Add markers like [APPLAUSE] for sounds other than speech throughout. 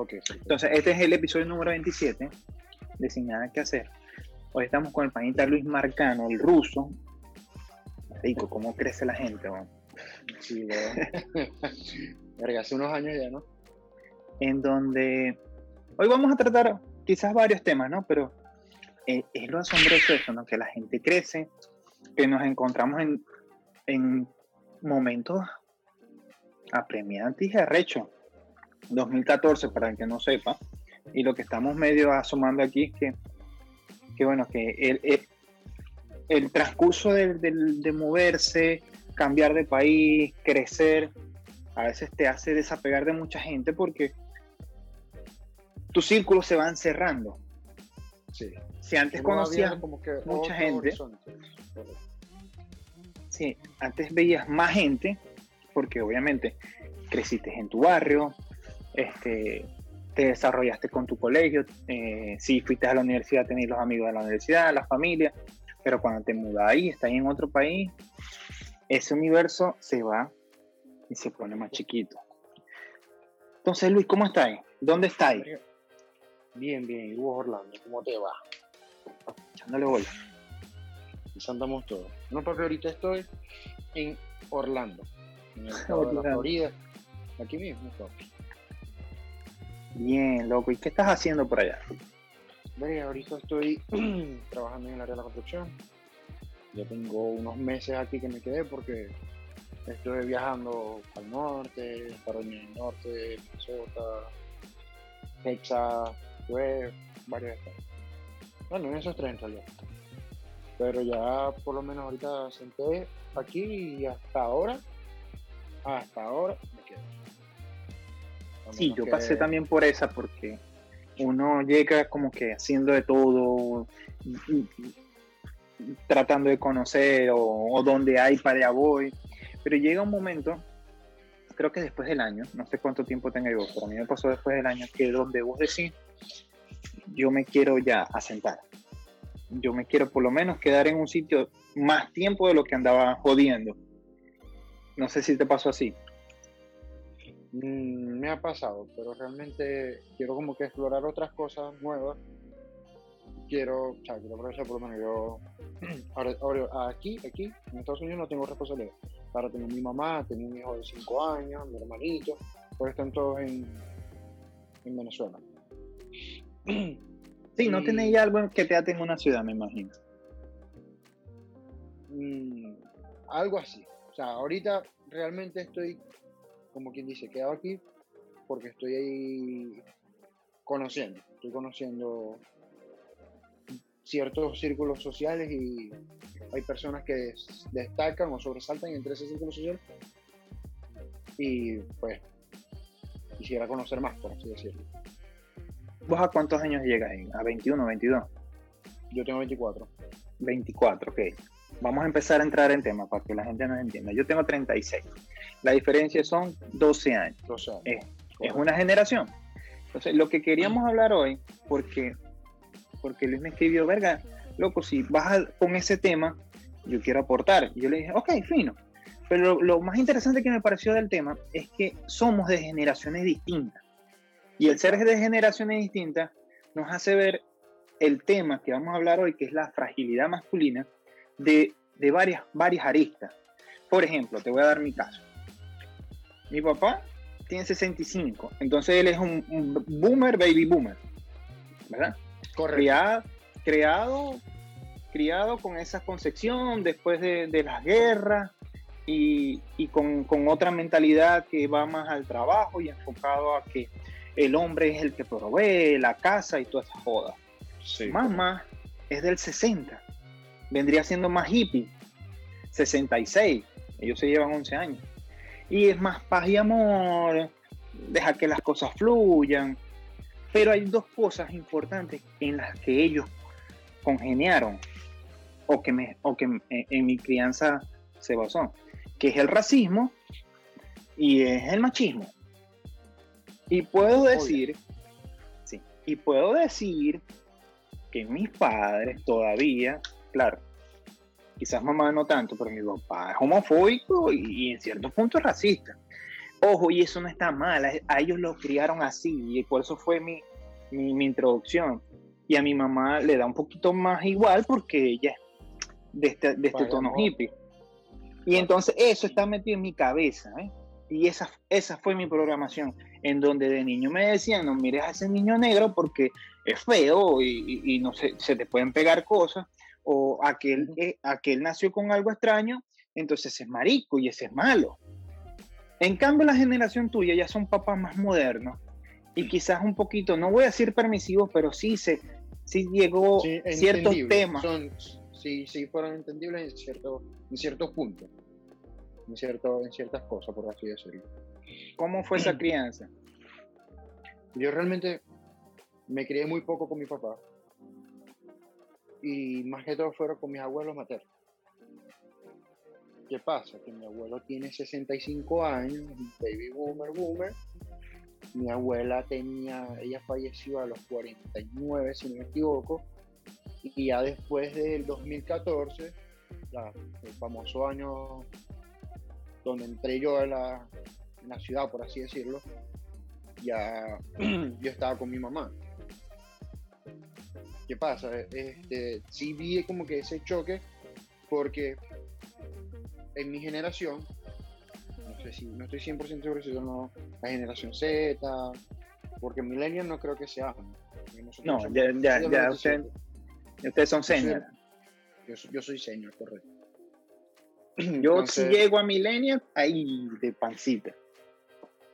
Ok, perfecto. Entonces, este es el episodio número 27 de Sin Nada que Hacer. Hoy estamos con el panita Luis Marcano, el ruso. Rico, ¿cómo crece la gente? Sí. [LAUGHS] Verga, hace unos años ya, ¿no? En donde hoy vamos a tratar quizás varios temas, ¿no? Pero eh, es lo asombroso eso, ¿no? Que la gente crece, que nos encontramos en, en momentos apremiantes y arrechos. 2014, para el que no sepa, y lo que estamos medio asomando aquí es que, que bueno, que el, el, el transcurso del- de, moverse, cambiar de país, crecer, a veces te hace desapegar de mucha gente porque tus círculos se van cerrando. Sí. Si antes conocías, viendo como que mucha gente. sí, antes veías más gente, porque obviamente creciste en tu barrio, este, te desarrollaste con tu colegio, eh, si fuiste a la universidad tenías los amigos de la universidad, la familia, pero cuando te mudas ahí, estás en otro país, ese universo se va y se pone más chiquito. Entonces, Luis, ¿cómo estáis? ¿Dónde estáis? Bien, bien. ¿Y vos, Orlando? ¿Cómo te va? Echándole bola. Andamos todos. No, porque ahorita estoy en Orlando, en el [LAUGHS] estado de la Orlando. Florida. Aquí mismo, papi. Bien, loco. ¿Y qué estás haciendo por allá? Verga, ahorita estoy [CLEARS THROAT] trabajando en el área de la construcción. Ya tengo unos meses aquí que me quedé porque estuve viajando al norte, Carolina del Norte, Minnesota, Texas, tuve varios estados. Bueno, en esos tres en realidad. Pero ya por lo menos ahorita senté aquí y hasta ahora, hasta ahora me quedo. Sí, yo que- pasé también por esa porque uno llega como que haciendo de todo, tratando de conocer o, o donde hay para allá voy, pero llega un momento, creo que después del año, no sé cuánto tiempo tenga yo, pero a mí me pasó después del año, que donde vos decís, yo me quiero ya asentar, yo me quiero por lo menos quedar en un sitio más tiempo de lo que andaba jodiendo. No sé si te pasó así. Mm, me ha pasado, pero realmente quiero como que explorar otras cosas nuevas. Quiero, o sea, quiero aprovechar por lo menos yo. [CLEARS THROAT] Ahora, ahora aquí, aquí, en Estados Unidos no tengo responsabilidad. Ahora tengo mi mamá, tengo un hijo de 5 años, mi hermanito, pues están todos en, en Venezuela. Sí, no tenéis algo que te ate en una ciudad, me imagino. Mm, algo así. O sea, ahorita realmente estoy, como quien dice, quedado aquí porque estoy ahí conociendo. Estoy conociendo ciertos círculos sociales y hay personas que des- destacan o sobresaltan entre ese círculo social. Y pues quisiera conocer más, por así decirlo. ¿Vos a cuántos años llegas? ¿A 21, 22? Yo tengo 24. 24, ok. Vamos a empezar a entrar en tema para que la gente nos entienda. Yo tengo 36. La diferencia son 12 años. 12 años. Eh, Es una generación. Entonces, lo que queríamos hablar hoy, porque, porque Luis me escribió, verga, loco, si vas a- con ese tema, yo quiero aportar. Y yo le dije, ok, fino. Pero lo, lo más interesante que me pareció del tema es que somos de generaciones distintas. Y el ser de generaciones distintas nos hace ver el tema que vamos a hablar hoy, que es la fragilidad masculina, de, de varias, varias aristas. Por ejemplo, te voy a dar mi caso. Mi papá tiene 65, entonces él es un, un boomer, baby boomer, ¿verdad? Correcto. Criado, criado, con esa concepción después de, de las guerras y, y con, con otra mentalidad que va más al trabajo y enfocado a que el hombre es el que provee la casa y toda esa joda. Sí, Mamá es del 60, vendría siendo más hippie, 66, ellos se llevan 11 años. Y es más paz y amor, deja que las cosas fluyan. Pero hay dos cosas importantes en las que ellos congeniaron o que, me, o que en, en mi crianza se basó, que es el racismo y es el machismo. Y puedo decir, sí, y puedo decir que mis padres todavía, claro, quizás mamá no tanto, pero mi papá es homofóbico y, y en ciertos puntos racista. Ojo, y eso no está mal, a, ellos los criaron así, y por eso fue mi, mi, introducción. Y a mi mamá le da un poquito más igual porque ella es de este, de este tono hippie. Y entonces eso está metido en mi cabeza, ¿eh? Y esa, esa fue mi programación, en donde de niño me decían, no mires a ese niño negro porque es feo y, y, no se, se, te pueden pegar cosas, o aquel, eh, aquel nació con algo extraño, entonces es marico y ese es malo. En cambio, la generación tuya ya son papás más modernos y quizás un poquito, no voy a decir permisivos, pero sí, se, sí llegó ciertos temas. Son, sí, sí fueron entendibles en, cierto, en ciertos puntos en, cierto, en ciertas cosas, por así decirlo. ¿Cómo fue esa [CLEARS THROAT] crianza? Yo realmente me crié muy poco con mi papá y más que todo fueron con mis abuelos maternos. ¿Qué pasa? Que mi abuelo tiene 65 años, baby boomer, boomer. Mi abuela tenía, ella falleció a los 49, si no me equivoco, y ya después del 2014, el famoso año donde entré yo en la, ciudad, por así decirlo, ya [CLEARS THROAT] yo estaba con mi mamá. ¿Qué pasa? Este, sí vi como que ese choque porque en mi generación, no sé si, no estoy 100% seguro si son la generación Z, porque millennials no creo que sea. No, ya, ya, ya, ustedes son senior. Yo, yo soy senior, correcto. [CLEARS THROAT] Yo si llego a Millennial, ahí de pancita.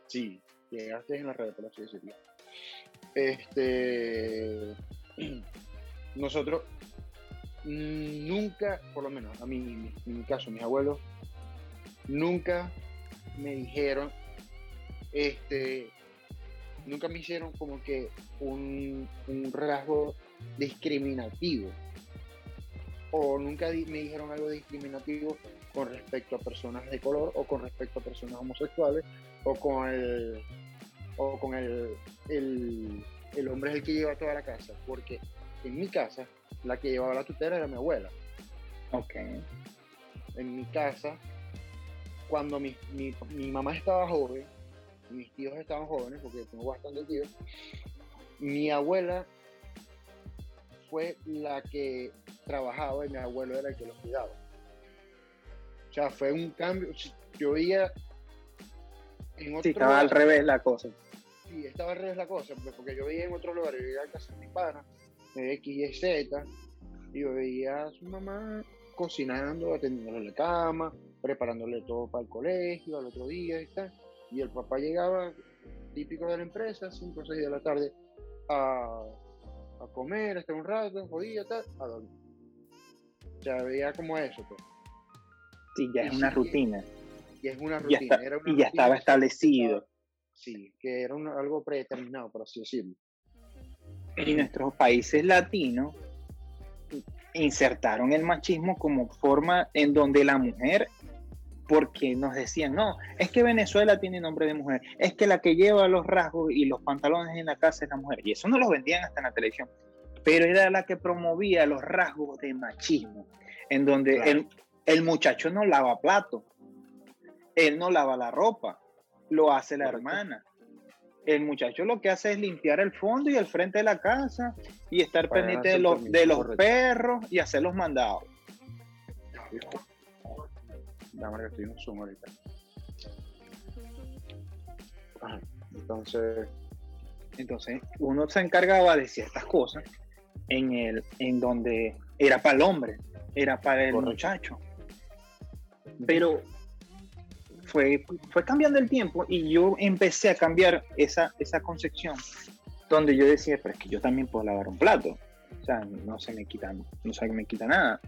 Sí, llegaste en la red, por así decirlo. Este, [CLEARS THROAT] nosotros nunca, por lo menos a mí, en mi caso, mis abuelos, nunca me dijeron, este, nunca me hicieron como que un, rasgo discriminativo. O nunca me dijeron algo discriminativo con respecto a personas de color o con respecto a personas homosexuales o con el o con el, el, hombre es el que lleva toda la casa porque en mi casa la que llevaba la tutela era mi abuela ok en mi casa cuando mi, mi, mi mamá estaba joven mis tíos estaban jóvenes porque tengo bastante tíos mi abuela fue la que trabajaba y mi abuelo era el que los cuidaba o sea, fue un cambio. Yo veía en otro Sí, estaba al revés la cosa. Sí, estaba al revés la cosa, pues, porque yo veía en otro lugar, yo veía en casa de mi pana, de X y Z, y yo veía a su mamá cocinando, atendiéndole la cama, preparándole todo para el colegio al otro día y tal. Y el papá llegaba, típico de la empresa, 5 o 6 de la tarde, a, a comer, hasta un rato, jodía, tal, a dormir. O sea, veía como eso, pues. Sí, ya es una rutina. Y es una rutina. y ya estaba establecido. sí, que era algo predeterminado, por así decirlo. Y nuestros países latinos insertaron el machismo como forma en donde la mujer, porque nos decían, no, es que Venezuela tiene nombre de mujer, es que la que lleva los rasgos y los pantalones en la casa es la mujer. Y eso no lo vendían hasta en la televisión. Pero era la que promovía los rasgos de machismo, en donde el, el muchacho no lava plato, él no lava la ropa, lo hace la hermana. El muchacho lo que hace es limpiar el fondo y el frente de la casa y estar pendiente de los, de los perros y hacer los mandados. Dame que estoy en Zoom ahorita. Entonces, entonces uno se encargaba de ciertas cosas en el en donde era para el hombre, era para el muchacho. Pero fue, fue cambiando el tiempo y yo empecé a cambiar esa, esa concepción donde yo decía, pero es que yo también puedo lavar un plato. O sea, no se me quita, no se me quita nada.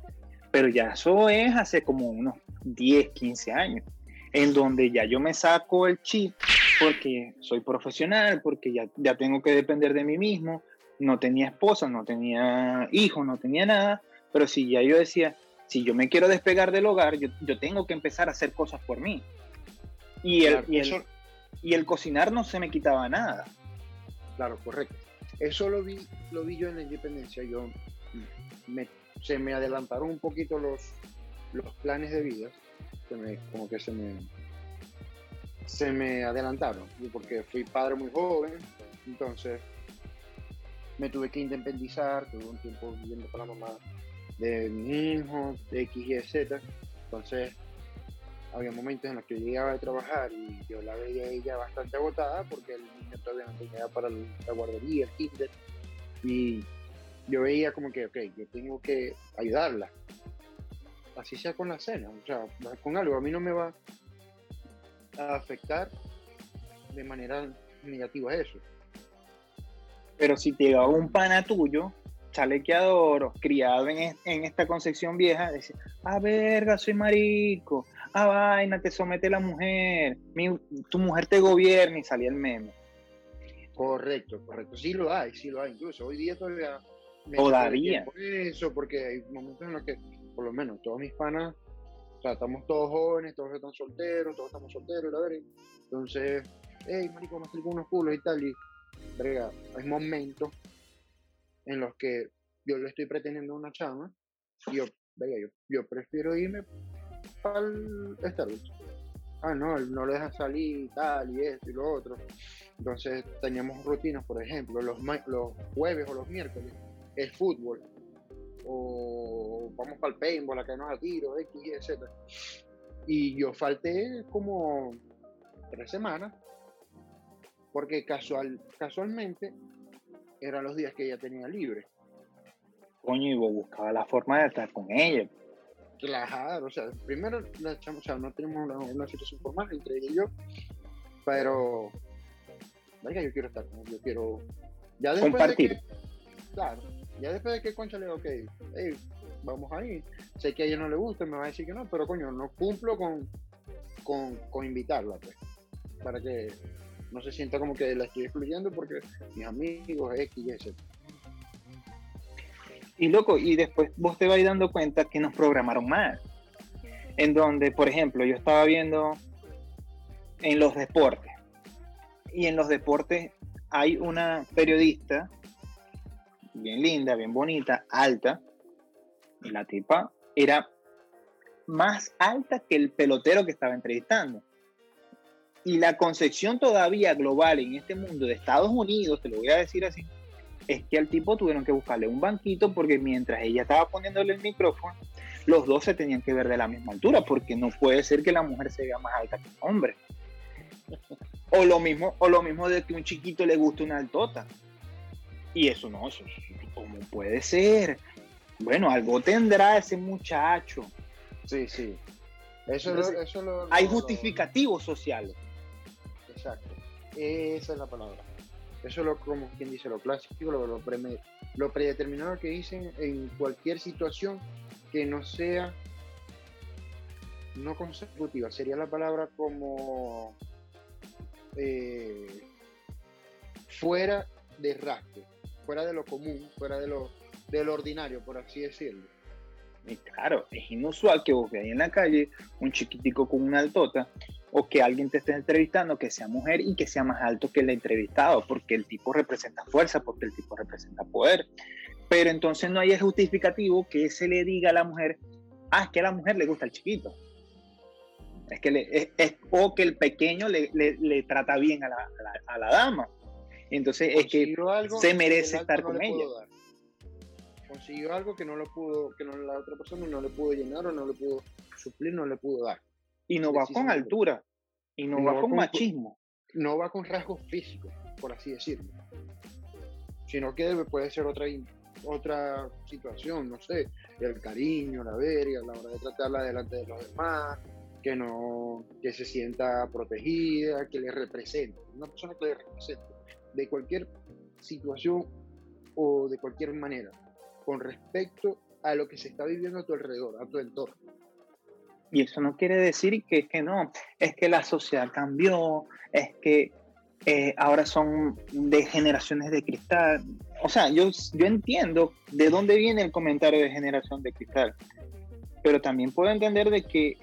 Pero ya eso es hace como unos 10, 15 años, en donde ya yo me saco el chip porque soy profesional, porque ya, ya tengo que depender de mí mismo. No tenía esposa, no tenía hijos, no tenía nada. Pero si ya yo decía, si yo me quiero despegar del hogar, yo, tengo que empezar a hacer cosas por mí. Y el, y, el, cocinar no se me quitaba nada. Claro, correcto. Eso lo vi, lo vi yo en la independencia. Yo se me adelantaron un poquito los, los planes de vida. como que se me, se me adelantaron, porque fui padre muy joven, entonces me tuve que independizar, tuve un tiempo viviendo con la mamá de mi hijo, de X y Z, entonces había momentos en los que yo llegaba a trabajar y yo la veía ella bastante agotada porque el niño todavía no tenía para la guardería, el kinder, y yo veía como que, ok, yo tengo que ayudarla, así sea con la cena, o sea, con algo, a mí no me va a afectar de manera negativa eso. Pero si te llegaba un pana tuyo, chalequeador, criado en, en esta concepción vieja, decía, ah, verga, soy marico, ah, vaina, te somete la mujer, tu mujer te gobierna y salía el meme. Correcto, correcto. Sí lo hay, sí lo hay. Incluso hoy día todavía. Todavía. Eso, porque hay momentos en los que, por lo menos, todos mis panas, o sea, estamos todos jóvenes, todos están solteros, todos estamos solteros, la verdad. Entonces, hey, marico, me con unos culos y tal. Y, verga, hay momentos en los que yo le estoy pretendiendo a una chama y yo, verga, yo, yo prefiero irme para el. Ah, no, no lo deja salir y tal, y esto y lo otro. Entonces teníamos rutinas, por ejemplo, los, los jueves o los miércoles es fútbol. O vamos para el paintball, a caernos a tiro, X, Y, Z. Y yo falté como tres semanas, porque casual, casualmente eran los días que ella tenía libre. Coño, y vos buscaba la forma de estar con ella. Claro, o sea, primero la o sea, no tenemos una, situación formal entre ella y yo, pero, venga, yo quiero estar con yo quiero... Ya después Compartir. De que, claro, ya después de que Concha le diga, ok, hey, vamos ahí, sé que a ella no le gusta, me va a decir que no, pero coño, no cumplo con, con, con invitarla, pues, para que no se sienta como que la estoy excluyendo porque mis amigos, X y Z. Y loco, y después vos te vais dando cuenta que nos programaron mal. En donde, por ejemplo, yo estaba viendo en los deportes. Y en los deportes hay una periodista bien linda, bien bonita, alta. Y la tipa era más alta que el pelotero que estaba entrevistando. Y la concepción todavía global en este mundo de Estados Unidos, te lo voy a decir así, es que al tipo tuvieron que buscarle un banquito porque mientras ella estaba poniéndole el micrófono, los dos se tenían que ver de la misma altura, porque no puede ser que la mujer se vea más alta que el hombre. O lo mismo, o lo mismo de que un chiquito le guste una altota. Y eso no, eso, ¿cómo puede ser? Bueno, algo tendrá ese muchacho. Sí, sí. Eso, eso hay justificativos sociales. Exacto. Esa es la palabra. Eso es lo, como quien dice, lo clásico, lo, lo, lo predeterminado que dicen en cualquier situación que no sea no consecutiva, sería la palabra como eh, fuera de rastre, fuera de lo común, fuera de lo, ordinario, por así decirlo. Claro, es inusual que vos veáis en la calle un chiquitico con una altota o que alguien te esté entrevistando que sea mujer y que sea más alto que el entrevistado, porque el tipo representa fuerza, porque el tipo representa poder. Pero entonces no hay justificativo que se le diga a la mujer, ah, es que a la mujer le gusta el chiquito. Es que le, es, o que el pequeño le, le, trata bien a la, a la, dama. Entonces es que se merece estar con ella. Consiguió algo que no lo pudo, que no, la otra persona no le pudo llenar o no le pudo suplir, no le pudo dar. Y no va con altura, y no, va, con, machismo. No va con rasgos físicos, por así decirlo. Sino que puede ser otra, otra situación, no sé, el cariño, la verga, la hora de tratarla delante de los demás, que no, que se sienta protegida, que le represente, una persona que le represente, de cualquier situación o de cualquier manera, con respecto a lo que se está viviendo a tu alrededor, a tu entorno. Y eso no quiere decir que, es que no, es que la sociedad cambió, es que eh, ahora son de generaciones de cristal. O sea, yo, yo entiendo de dónde viene el comentario de generación de cristal, pero también puedo entender de que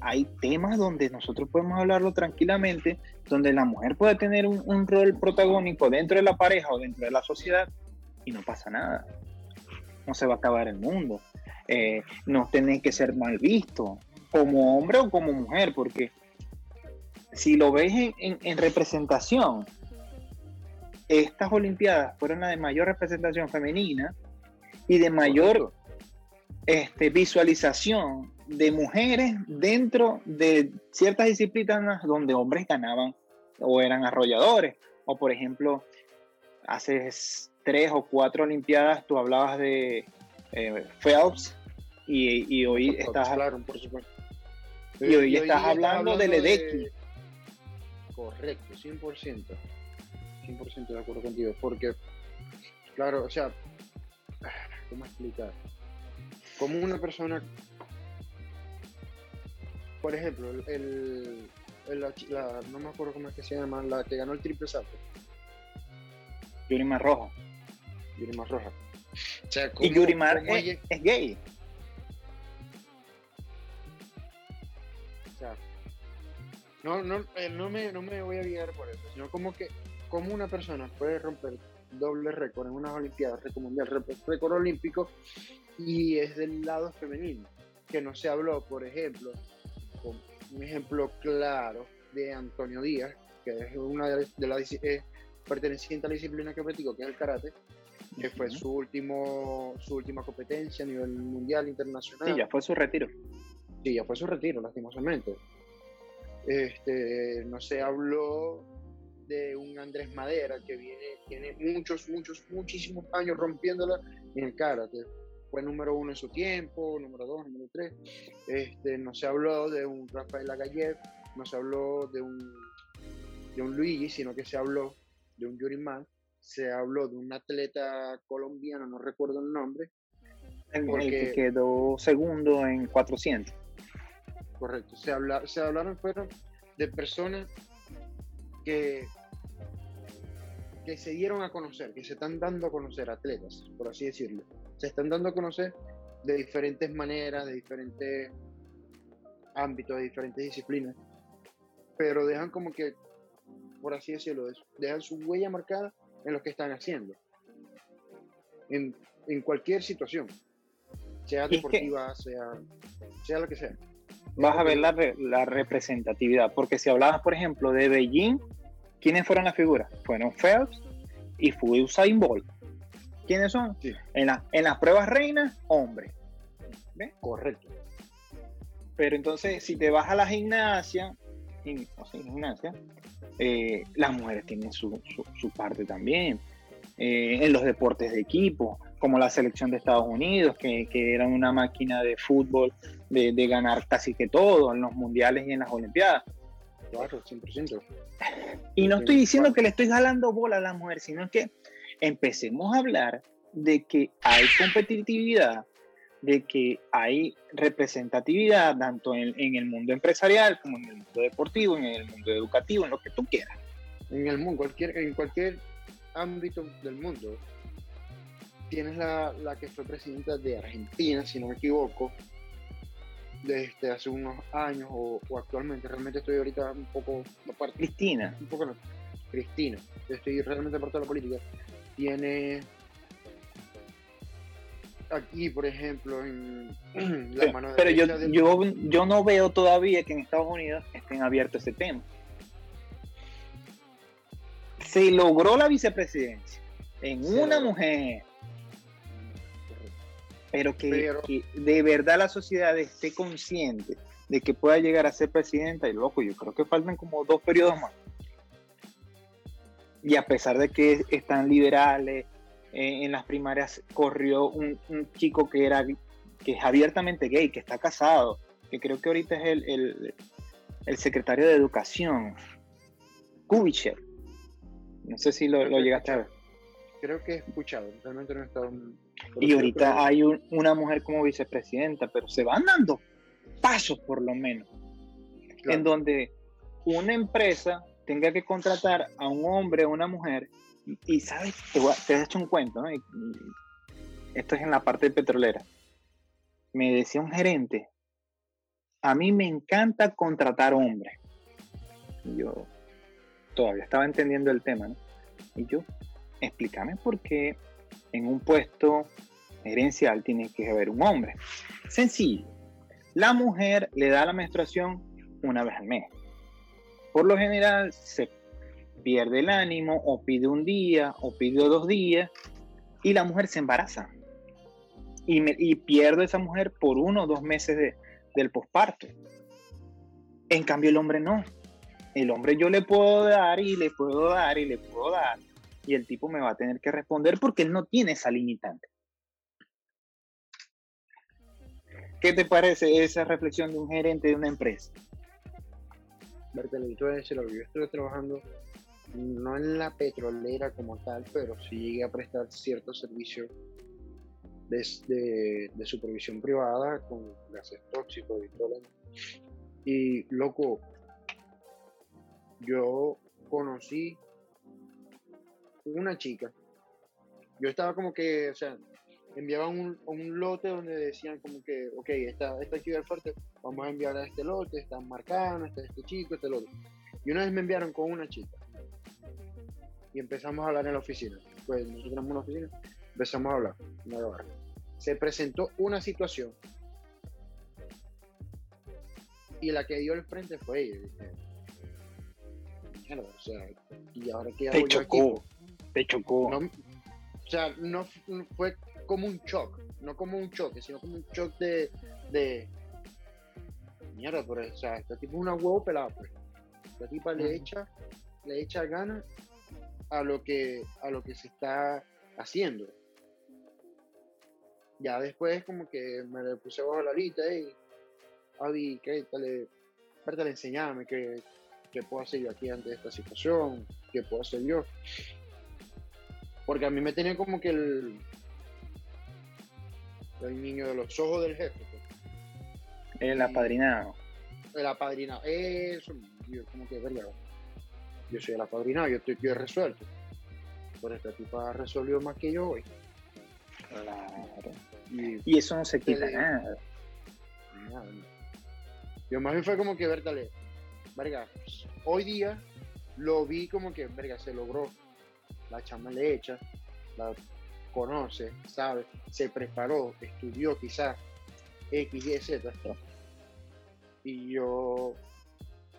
hay temas donde nosotros podemos hablarlo tranquilamente, donde la mujer puede tener un, un rol protagónico dentro de la pareja o dentro de la sociedad y no pasa nada. No se va a acabar el mundo. Eh, no tiene que ser mal visto como hombre o como mujer, porque si lo ves en, representación, estas Olimpiadas fueron las de mayor representación femenina y de mayor este, visualización de mujeres dentro de ciertas disciplinas donde hombres ganaban o eran arrolladores. O por ejemplo, hace tres o cuatro Olimpiadas tú hablabas de eh, Phelps y, hoy estás... por supuesto. Y hoy, estás hablando, de Ledecky. Correcto, 100%. 100% de acuerdo contigo. Porque, claro, o sea, ¿cómo explicar? Como una persona, por ejemplo, el, la, no me acuerdo cómo es que se llama, la que ganó el triple salto. Yurimar Roja. Yurimar Roja. y Yurimar es, es, gay. No, no, eh, no, me, no me voy a guiar por eso, sino como que como una persona puede romper doble récord en unas Olimpiadas, récord mundial, récord olímpico, y es del lado femenino, que no se habló, por ejemplo, con un ejemplo claro de Antonio Díaz, que es una de las eh, perteneciente a la disciplina que practico, que es el karate, que fue su último su última competencia a nivel mundial, internacional. Sí, ya fue su retiro. Sí, ya fue su retiro, lastimosamente. Este, no se habló de un Andrés Madera que viene, tiene muchos, muchos, muchísimos años rompiéndola en el karate. Fue número uno en su tiempo, número dos, número tres. Este, no se habló de un Rafael Lagayev, no se habló de un, de un Luigi, sino que se habló de un Yuriman, se habló de un atleta colombiano, no recuerdo el nombre. Porque, el que quedó segundo en 400. Correcto, se, habla, se hablaron fueron de personas que que se dieron a conocer, que se están dando a conocer atletas, por así decirlo. Se están dando a conocer de diferentes maneras, de diferentes ámbitos, de diferentes disciplinas, pero dejan como que, por así decirlo, dejan su huella marcada en lo que están haciendo, en, en cualquier situación, sea deportiva, sea, sea lo que sea. Vas a ver la, la representatividad, porque si hablabas, por ejemplo, de Beijing, ¿Quiénes fueron las figuras? Fueron Phelps y fue Usain Bolt. ¿Quiénes son? En, en las pruebas reinas, hombres. Correcto. Pero entonces, si te vas a la gimnasia, gimnasia eh, las mujeres tienen su, parte también. Eh, en los deportes de equipo, como la selección de Estados Unidos, que, que eran una máquina de fútbol de, de, ganar casi que todo en los mundiales y en las Olimpiadas. Claro, 100%. Y no estoy diciendo que le estoy jalando bola a la mujer, sino que empecemos a hablar de que hay competitividad, de que hay representatividad tanto en, el mundo empresarial como en el mundo deportivo, en el mundo educativo, en lo que tú quieras. En el mundo, cualquier, en cualquier ámbito del mundo. Tienes la, la que fue presidenta de Argentina, si no me equivoco, desde hace unos años o, actualmente. Realmente estoy ahorita un poco aparte. Cristina. Un poco no. Cristina. Estoy realmente aparte de la política. Tiene aquí, por ejemplo, en [CLEARS THROAT] la mano Pero yo, yo, yo no veo todavía que en Estados Unidos estén abiertos ese tema. Se logró la vicepresidencia en una mujer pero que, de verdad la sociedad esté consciente de que pueda llegar a ser presidenta y loco, yo creo que faltan como dos periodos más. Y a pesar de que están liberales, eh, en las primarias corrió un, chico que era que es abiertamente gay, que está casado, que creo que ahorita es el, el, secretario de Educación, Kubichev. No sé si lo, lo llegaste a ver. Creo que he escuchado, realmente no he estado y ahorita hay una mujer como vicepresidenta, pero se van dando pasos por lo menos, en donde una empresa tenga que contratar a un hombre o una mujer, y, sabes, te, he hecho un cuento, esto es en la parte petrolera. Me decía un gerente, a mí me encanta contratar hombres. yo todavía estaba entendiendo el tema, ¿no? Y yo, explícame por qué en un puesto gerencial tiene que haber un hombre. Sencillo. La mujer le da la menstruación una vez al mes. por lo general se pierde el ánimo o pide un día o pide dos días y la mujer se embaraza. Y, me, pierdo esa mujer por uno o dos meses del posparto. En cambio el hombre no. El hombre yo le puedo dar y le puedo dar y le puedo dar. Y el tipo me va a tener que responder porque él no tiene esa limitante. ¿Qué te parece esa reflexión de un gerente de una empresa? Yo estuve trabajando no en la petrolera como tal, pero sí llegué a prestar ciertos servicios de, de, supervisión privada con gases tóxicos y todo. Y loco, yo conocí una chica. Yo estaba como que, o sea, enviaban un, un lote donde decían como que, ok, esta, esta actividad fuerte, vamos a enviar a este lote, están marcando, este, este chico, este lote. Y una vez me enviaron con una chica y empezamos a hablar en la oficina. Pues nosotros tenemos una oficina, empezamos a hablar, Se presentó una situación y la que dio el frente fue ella. o sea, y ahora que te chocó, te chocó. o sea, no, fue como un shock, no como un choque, sino como un shock de, de mierda, pero, o sea, esta tipo es una huevo pelada, pues. Esta tipa le echa, le echa ganas a lo que, a lo que se está haciendo. Ya después como que me le puse bajo la lista y Avi, ¿qué tal? Aparte le enseñame qué, qué puedo hacer yo aquí ante esta situación, qué puedo hacer yo. Porque a mí me tenía como que el, el niño de los ojos del jefe. Pues. El apadrinado. El apadrinado. Eso, como que, verga, yo soy el apadrinado, yo estoy yo he resuelto. Pero esta tipa resolvió más que yo hoy. Claro. Y, eso no se quita nada. nada. Yo más bien fue como que, verga, verga, hoy día lo vi como que, verga, se logró. La chama le echa, la conoce, sabe, se preparó, estudió quizás X, Y, Z. Y yo,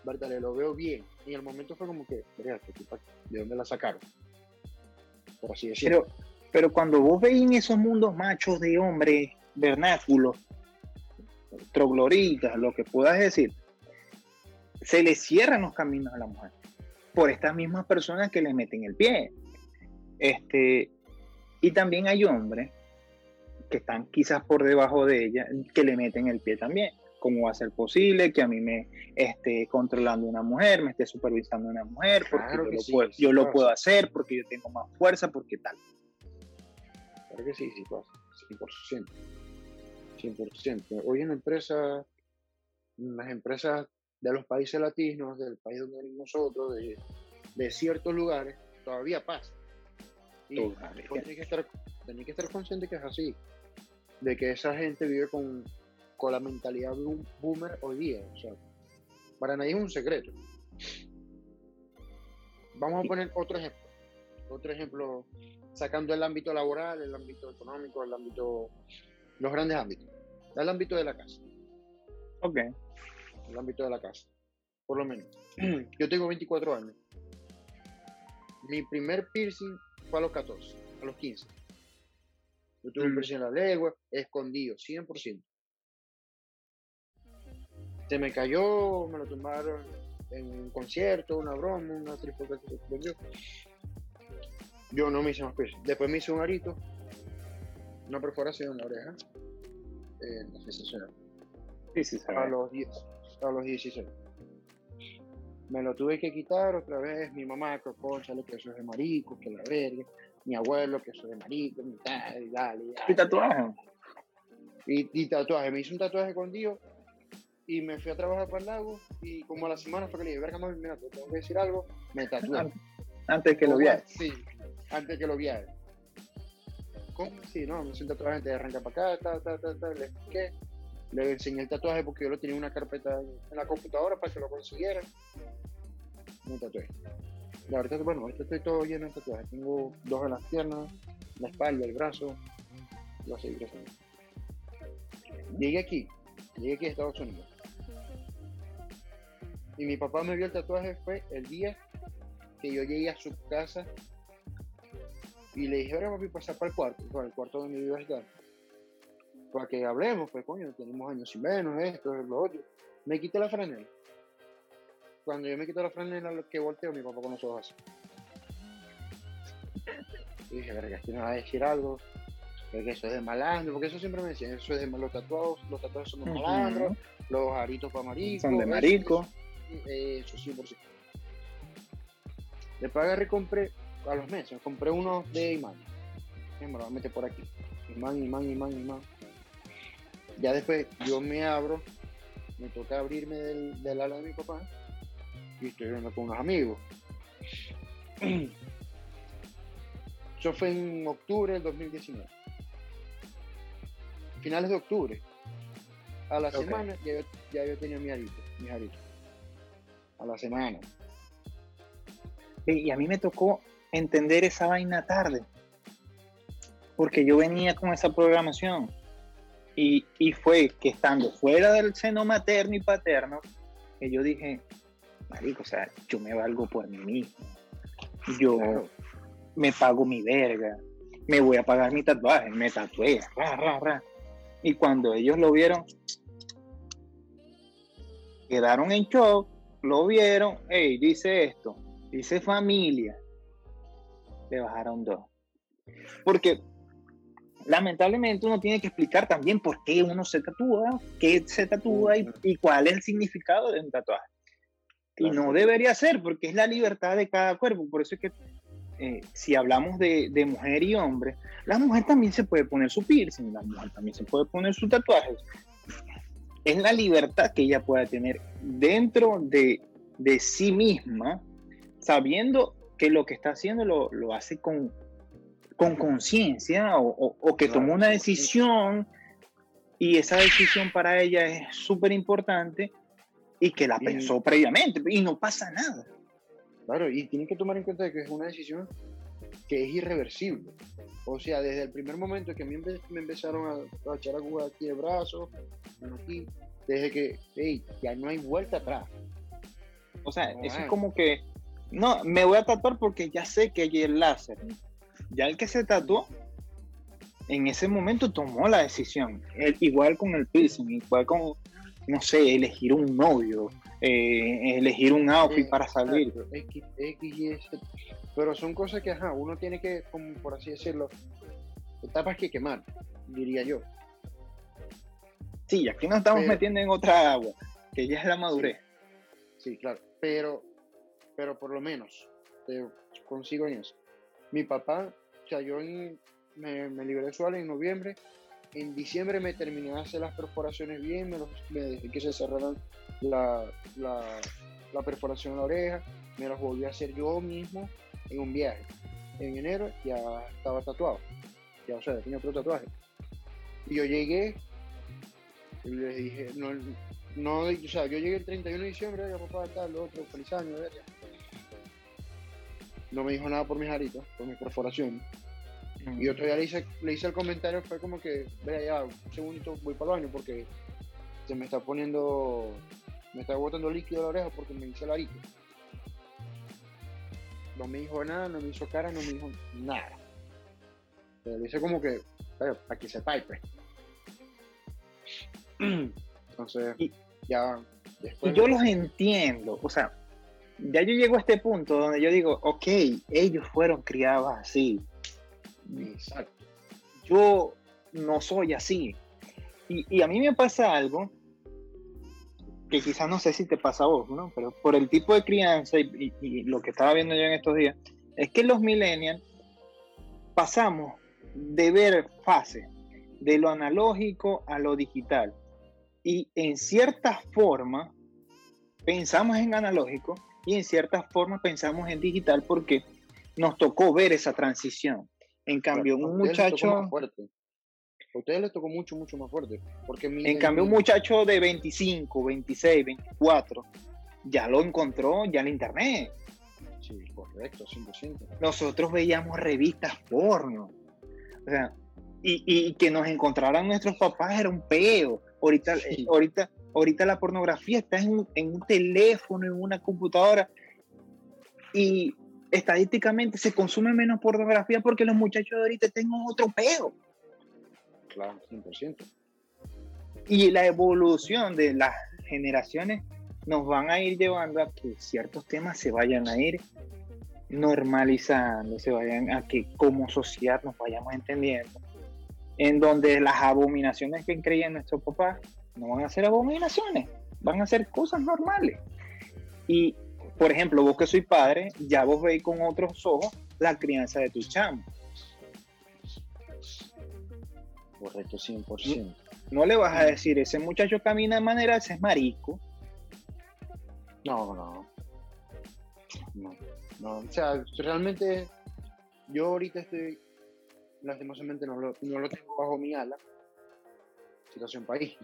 verdad, lo veo bien. Y en el momento fue como que, ¿de dónde la sacaron? Por así decirlo. Pero, pero cuando vos veis en esos mundos machos de hombres vernáculos, trogloritas, lo que puedas decir, se le cierran los caminos a la mujer por estas mismas personas que le meten el pie. Este, y también hay hombres que están quizás por debajo de ella que le meten el pie también. ¿Cómo va a ser posible que a mí me esté controlando una mujer, me esté supervisando una mujer? Porque yo, lo, puedo, yo lo puedo hacer, porque yo tengo más fuerza, porque tal. Claro que sí, sí pasa, 100%. 100%. Hoy en empresa, las empresas de los países latinos, del país donde venimos nosotros, de, de ciertos lugares, todavía pasa. Y tenés que, estar, tenés que estar consciente que es así, de que esa gente vive con con la mentalidad boomer hoy día. O sea, para nadie es un secreto. Vamos a poner otro ejemplo. Otro ejemplo, sacando el ámbito laboral, el ámbito económico, el ámbito, los grandes ámbitos. El ámbito de la casa. Ok. El ámbito de la casa. Por lo menos. [CLEARS THROAT] Yo tengo 24 años. Mi primer piercing fue a los 14, a los 15. Yo tuve un mm. piercing en la lengua, escondido, 100% se me cayó, me lo tumbaron en un concierto, una broma, una triple que se. Yo no me hice más piercing. Después me hice un arito, una perforación en la oreja. Eh, sensacional. Sí, sí, a, los 10, a los 16. Me lo tuve que quitar otra vez. Mi mamá, que conchale, que eso es de marico, que la verga. Mi abuelo, que eso es de marico, y dale, dale. ¿Y tatuaje? Y, y tatuaje. Me hice un tatuaje con Dios y me fui a trabajar para el lago y como a la semana fue que le dije, verga, mami, mira, te tengo que decir algo, me tatué. Antes que lo viaje. Sí, antes que lo viaje. ¿Cómo? Sí, no, me hice un tatuaje de arranca para acá, ta, ta, ta, ta, le expliqué. Le enseñé el tatuaje porque yo lo tenía en una carpeta en la computadora para que lo consiguieran. Un tatuaje. Y ahorita, bueno, ahorita estoy todo lleno de tatuajes. Tengo dos en las piernas, la espalda, el brazo. Lo seguir haciendo. Llegué aquí, llegué aquí a Estados Unidos Y mi papá me vio el tatuaje fue el día que yo llegué a su casa y le dije, ahora papi, pasar para el cuarto, para el cuarto donde iba a estar. Para que hablemos, pues coño, tenemos años sin menos, esto, lo otro. Me quité la franela. Cuando yo me quito la franela, lo que volteo, mi papá con los ojos así. Y dije, verga, este me va a decir algo, que eso es de malandro, porque eso siempre me decían, eso es de los tatuados, los tatuados son de malandros, los aritos para maricos. Son de marico. Eso, eso, 100%. Después agarré y compré, a los meses, compré uno de imán. Me lo voy a meter por aquí. Imán, imán, imán, imán. Ya después yo me abro, me toca abrirme del, del ala de mi papá y estoy viendo con unos amigos. Eso fue en octubre del 2019. Finales de octubre. A la semana ya yo, ya yo tenía mi arito, mi arito. A la semana. Y y a mí me tocó entender esa vaina tarde. Porque yo venía con esa programación. Y, y fue que estando fuera del seno materno y paterno, que yo dije, marico, o sea, yo me valgo por mí mismo. Yo Claro. me pago mi verga. Me voy a pagar mi tatuaje. Me tatué. Ra, ra, ra. Y cuando ellos lo vieron, quedaron en shock, lo vieron, hey, dice esto, dice familia, le bajaron dos. Porque lamentablemente uno tiene que explicar también por qué uno se tatúa, qué se tatúa y, y cuál es el significado de un tatuaje. Y Claro. no debería ser, porque es la libertad de cada cuerpo. Por eso es que eh, si hablamos de, de mujer y hombre, la mujer también se puede poner su piercing, la mujer también se puede poner sus tatuajes. Es la libertad que ella pueda tener dentro de, de sí misma, sabiendo que lo que está haciendo lo, lo hace con con conciencia o, o- o que tomó una decisión y esa decisión para ella es súper importante y que la Y- pensó previamente y no pasa nada. Claro, y tienen que tomar en cuenta que es una decisión que es irreversible. O sea, desde el primer momento que a mí me empezaron a, a echar a jugar aquí de brazos, aquí, desde que, hey, ya no hay vuelta atrás. O sea, No eso hay. es como que, no, me voy a tatuar porque ya sé que hay el láser. Ya el que se tatuó, en ese momento tomó la decisión. El- igual con el piercing, igual con, no sé, elegir un novio, eh, elegir un outfit Eh, para salir. exacto, X, X, Y, Z. Pero son cosas que, ajá, uno tiene que, como por así decirlo, etapas que quemar, diría yo. Sí, aquí nos estamos Pero- metiendo en otra agua, que ya es la madurez. Sí, claro. Pero, pero por lo menos, te consigo en eso. Mi papá, o sea, yo en- me, me liberé Suárez en noviembre. En diciembre me terminé de hacer las perforaciones bien, me, los- dejé que se cerraran la, la, la perforación en la oreja, me las volví a hacer yo mismo en un viaje. En enero ya estaba tatuado, ya, o sea, tenía otro tatuaje. Y yo llegué y les dije, no, no, o sea, yo llegué el 31 de diciembre, ya papá, tal, lo otro, feliz año, verga. No me dijo nada por mis aritos, por mi perforación. Y yo todavía le hice, le hice el comentario, fue como que, vea ya, un segundito, voy para el baño porque se me está poniendo, me está botando líquido a la oreja porque me hice el arito. No me dijo nada, no me hizo cara, no me dijo nada. Pero le hice como que, "Pero, para que sepáis, pues. [CLEARS THROAT] Entonces, Y- ya Y después... yo los entiendo, o sea, ya yo llego a este punto donde yo digo, ok, ellos fueron criados así, Exacto. yo no soy así. Y, y a mí me pasa algo que quizás no sé si te pasa a vos, ¿no? Pero por el tipo de crianza y, y- y lo que estaba viendo yo en estos días, es que los millennials pasamos de ver fases de lo analógico a lo digital. Y en cierta forma pensamos en analógico y en cierta forma pensamos en digital porque nos tocó ver esa transición. En cambio, un muchacho. A ustedes les tocó mucho, mucho más fuerte. Porque mi, en cambio, un muchacho de 25, 26, 24, ya lo encontró ya en internet. Sí, correcto, 100%. Nosotros veíamos revistas porno. O sea, y, y que nos encontraran nuestros papás era un peo. Ahorita, Sí. ahorita ahorita la pornografía está en un, en un teléfono, en una computadora, y estadísticamente se consume menos pornografía porque los muchachos de ahorita tienen otro peo. Claro, 100%. Y la evolución de las generaciones nos van a ir llevando a que ciertos temas se vayan a ir normalizando, se vayan a que como sociedad nos vayamos entendiendo, en donde las abominaciones que creían nuestros papás no van a ser abominaciones, van a ser cosas normales. Y, por ejemplo, vos que soy padre, ya vos veis con otros ojos la crianza de tu chamo. Correcto, 100%. No le vas a decir, ese muchacho camina de manera, ese es marico. No, no. No, no. O sea, realmente yo ahorita estoy, lastimosamente no lo, no lo tengo bajo mi ala. Situación país.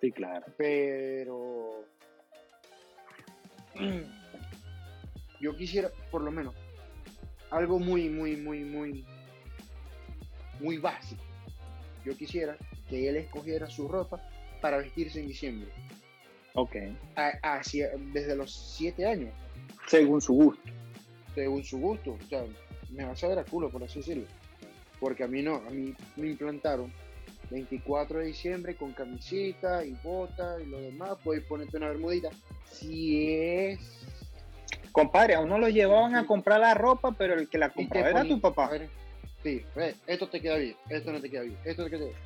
Sí, claro. Pero [CLEARS THROAT] yo quisiera, por lo menos, algo muy, muy, muy, muy, muy básico. Yo quisiera que él escogiera su ropa para vestirse en diciembre. Ok. A- hacia- desde los siete años, Según su gusto. según su gusto. O sea, me va a saber a culo, por así decirlo. Porque a mí no, a mí me implantaron 24 de diciembre con camisita y bota y lo demás, puedes ponerte una bermudita. Si es. Compadre, a uno lo llevaban a comprar la ropa, pero el que la y compraba era tu papá. ver, Sí, ve, esto te queda bien, esto no te queda bien, esto te queda bien.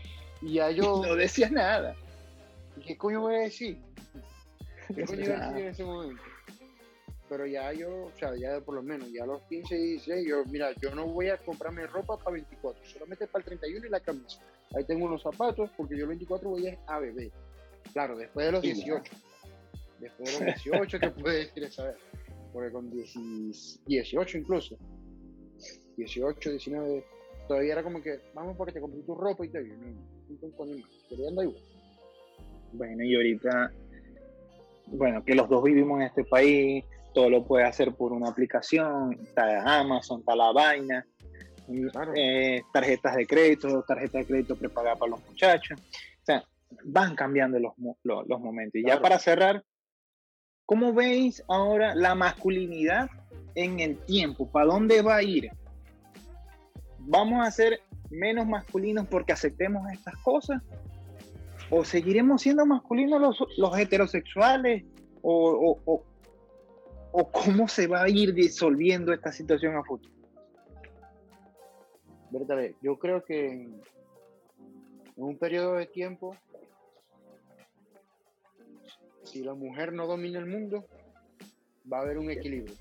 Y ya [LAUGHS] yo, No decía nada. ¿qué coño voy a decir? ¿Qué [LAUGHS] coño iba a decir en ese momento? Pero ya yo, o sea, ya por lo menos, ya a los 15 y 16, yo, mira, yo no voy a comprarme ropa para 24, solamente para el 31 y la camisa. Ahí tengo unos zapatos, porque yo el 24 voy a, a beber. Claro, después de los Sí, ya. 18. Después de los 18, ¿qué puede decir esa vez? Porque con 10 18 incluso, 18, 19, todavía era como que, vamos porque te compré tu ropa y te digo, no, no, un coño más, quería andar igual. Bueno, y ahorita, bueno, que los dos vivimos en este país, todo lo puede hacer por una aplicación, está Amazon, está la vaina, Claro. eh, tarjetas de crédito, tarjetas de crédito prepagada para los muchachos. O sea, van cambiando los, los, momentos. Y ya para cerrar, ¿cómo veis ahora la masculinidad en el tiempo? ¿Para dónde va a ir? ¿Vamos a ser menos masculinos porque aceptemos estas cosas? ¿O seguiremos siendo masculinos los, los heterosexuales? ¿O, o- o- o cómo se va a ir disolviendo esta situación a futuro? Yo creo que en, en un periodo de tiempo, si la mujer no domina el mundo, va a haber un equilibrio.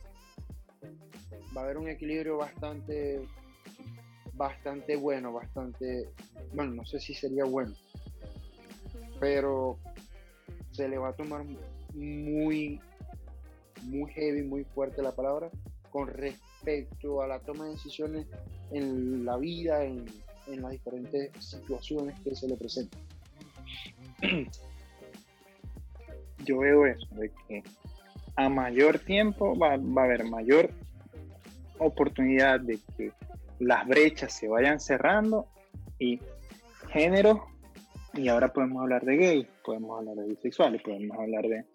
Va a haber un equilibrio bastante, bastante bueno, bastante, bueno, no sé si sería bueno, pero se le va a tomar muy, muy heavy, muy fuerte la palabra con respecto a la toma de decisiones en la vida, en, en las diferentes situaciones que se le presentan. [CLEARS THROAT] yo veo eso, de que a mayor tiempo va, va a haber mayor oportunidad de que las brechas se vayan cerrando y género, y ahora podemos hablar de gays, podemos hablar de bisexuales, podemos hablar de,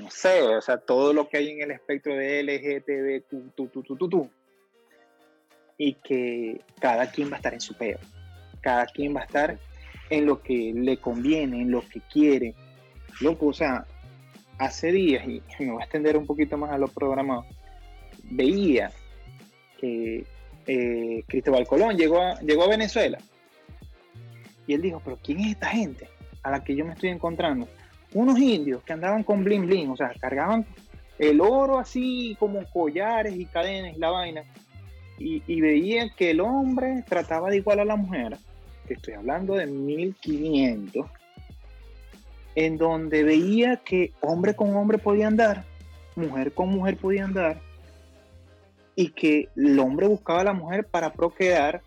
no sé, o sea, todo lo que hay en el espectro de LGTB, tu, tu, tu, tu, tu, y que cada quien va a estar en su peo, cada quien va a estar en lo que le conviene, en lo que quiere, loco, o sea, hace días, y me voy a extender un poquito más a lo programado, veía que eh, Cristóbal Colón llegó a, llegó a Venezuela. Y él dijo, pero ¿quién es esta gente a la que yo me estoy encontrando? Unos indios que andaban con bling bling, o sea, cargaban el oro así como collares y cadenas y la vaina. Y, y veía que el hombre trataba de igual a la mujer, que estoy hablando de 1500, en donde veía que hombre con hombre podía andar, mujer con mujer podía andar, y que el hombre buscaba a la mujer para procrear,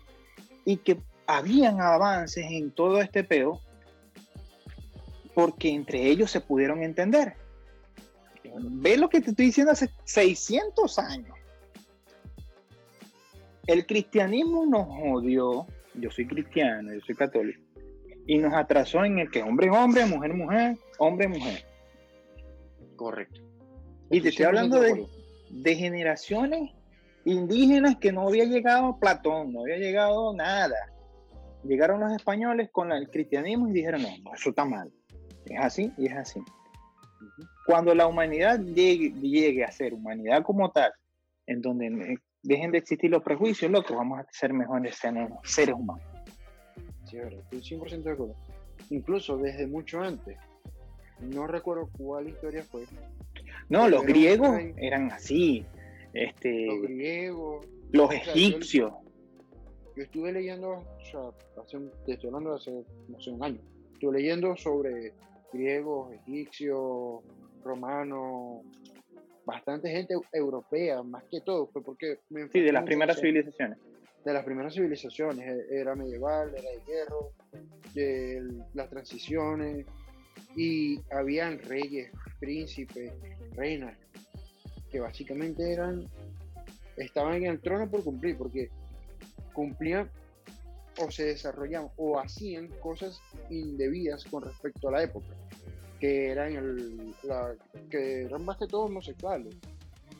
y que habían avances en todo este peo, porque entre ellos se pudieron entender. Ve lo que te estoy diciendo hace 600 años. El cristianismo nos jodió, yo soy cristiano, yo soy católico, y nos atrasó en el que hombre es hombre, mujer es mujer, hombre es mujer. Correcto. Y te estoy hablando de, de generaciones indígenas que no había llegado Platón, no había llegado nada. Llegaron los españoles con el cristianismo y dijeron, no, eso está mal. Es así y es así. Cuando la humanidad llegue, llegue, a ser humanidad como tal, en donde eh, dejen de existir los prejuicios, loco, vamos a ser mejores seres humanos. Sí, estoy 100% de acuerdo. Incluso desde mucho antes. No recuerdo cuál historia fue. No, los griegos eran así. Este, los griegos. Los egipcios. Yo, estuve leyendo, o sea, hace, estoy hablando de hace, no sé, un año. Estuve leyendo sobre griegos, egipcios, romanos, bastante gente europea, más que todo, fue porque me Sí, de las primeras civilizaciones. De las primeras civilizaciones, e, era medieval, era de hierro, de las transiciones, y habían reyes, príncipes, reinas, que básicamente eran, estaban en el trono por cumplir, porque cumplían o se desarrollaban o hacían cosas indebidas con respecto a la época, que eran, el, la, que eran más que todo homosexuales,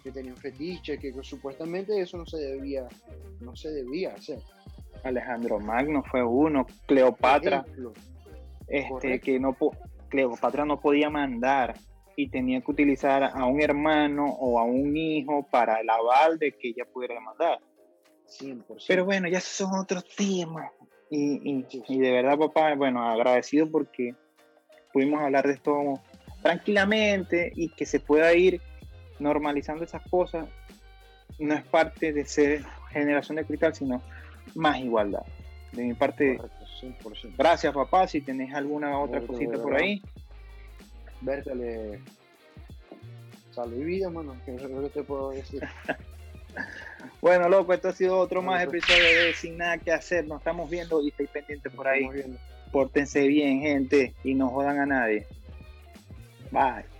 que tenían fetiche, que supuestamente eso no se debía, no se debía hacer. Alejandro Magno fue uno, Cleopatra, este, que no Cleopatra no podía mandar y tenía que utilizar a un hermano o a un hijo para el aval de que ella pudiera mandar. 100%. Pero bueno, ya son otros temas. Y, y, de verdad, papá, bueno, agradecido porque pudimos hablar de esto tranquilamente y que se pueda ir normalizando esas cosas. No es parte de ser generación de cristal, sino más igualdad. De mi parte, gracias, papá. Si tenés alguna otra cosita por ahí. Vértale salud y vida, mano, que no te puedo decir. [LAUGHS] Bueno, loco, esto ha sido otro más episodio de Sin Nada que Hacer. Nos estamos viendo y estoy pendiente por ahí. Pórtense bien, gente, y no jodan a nadie. Bye.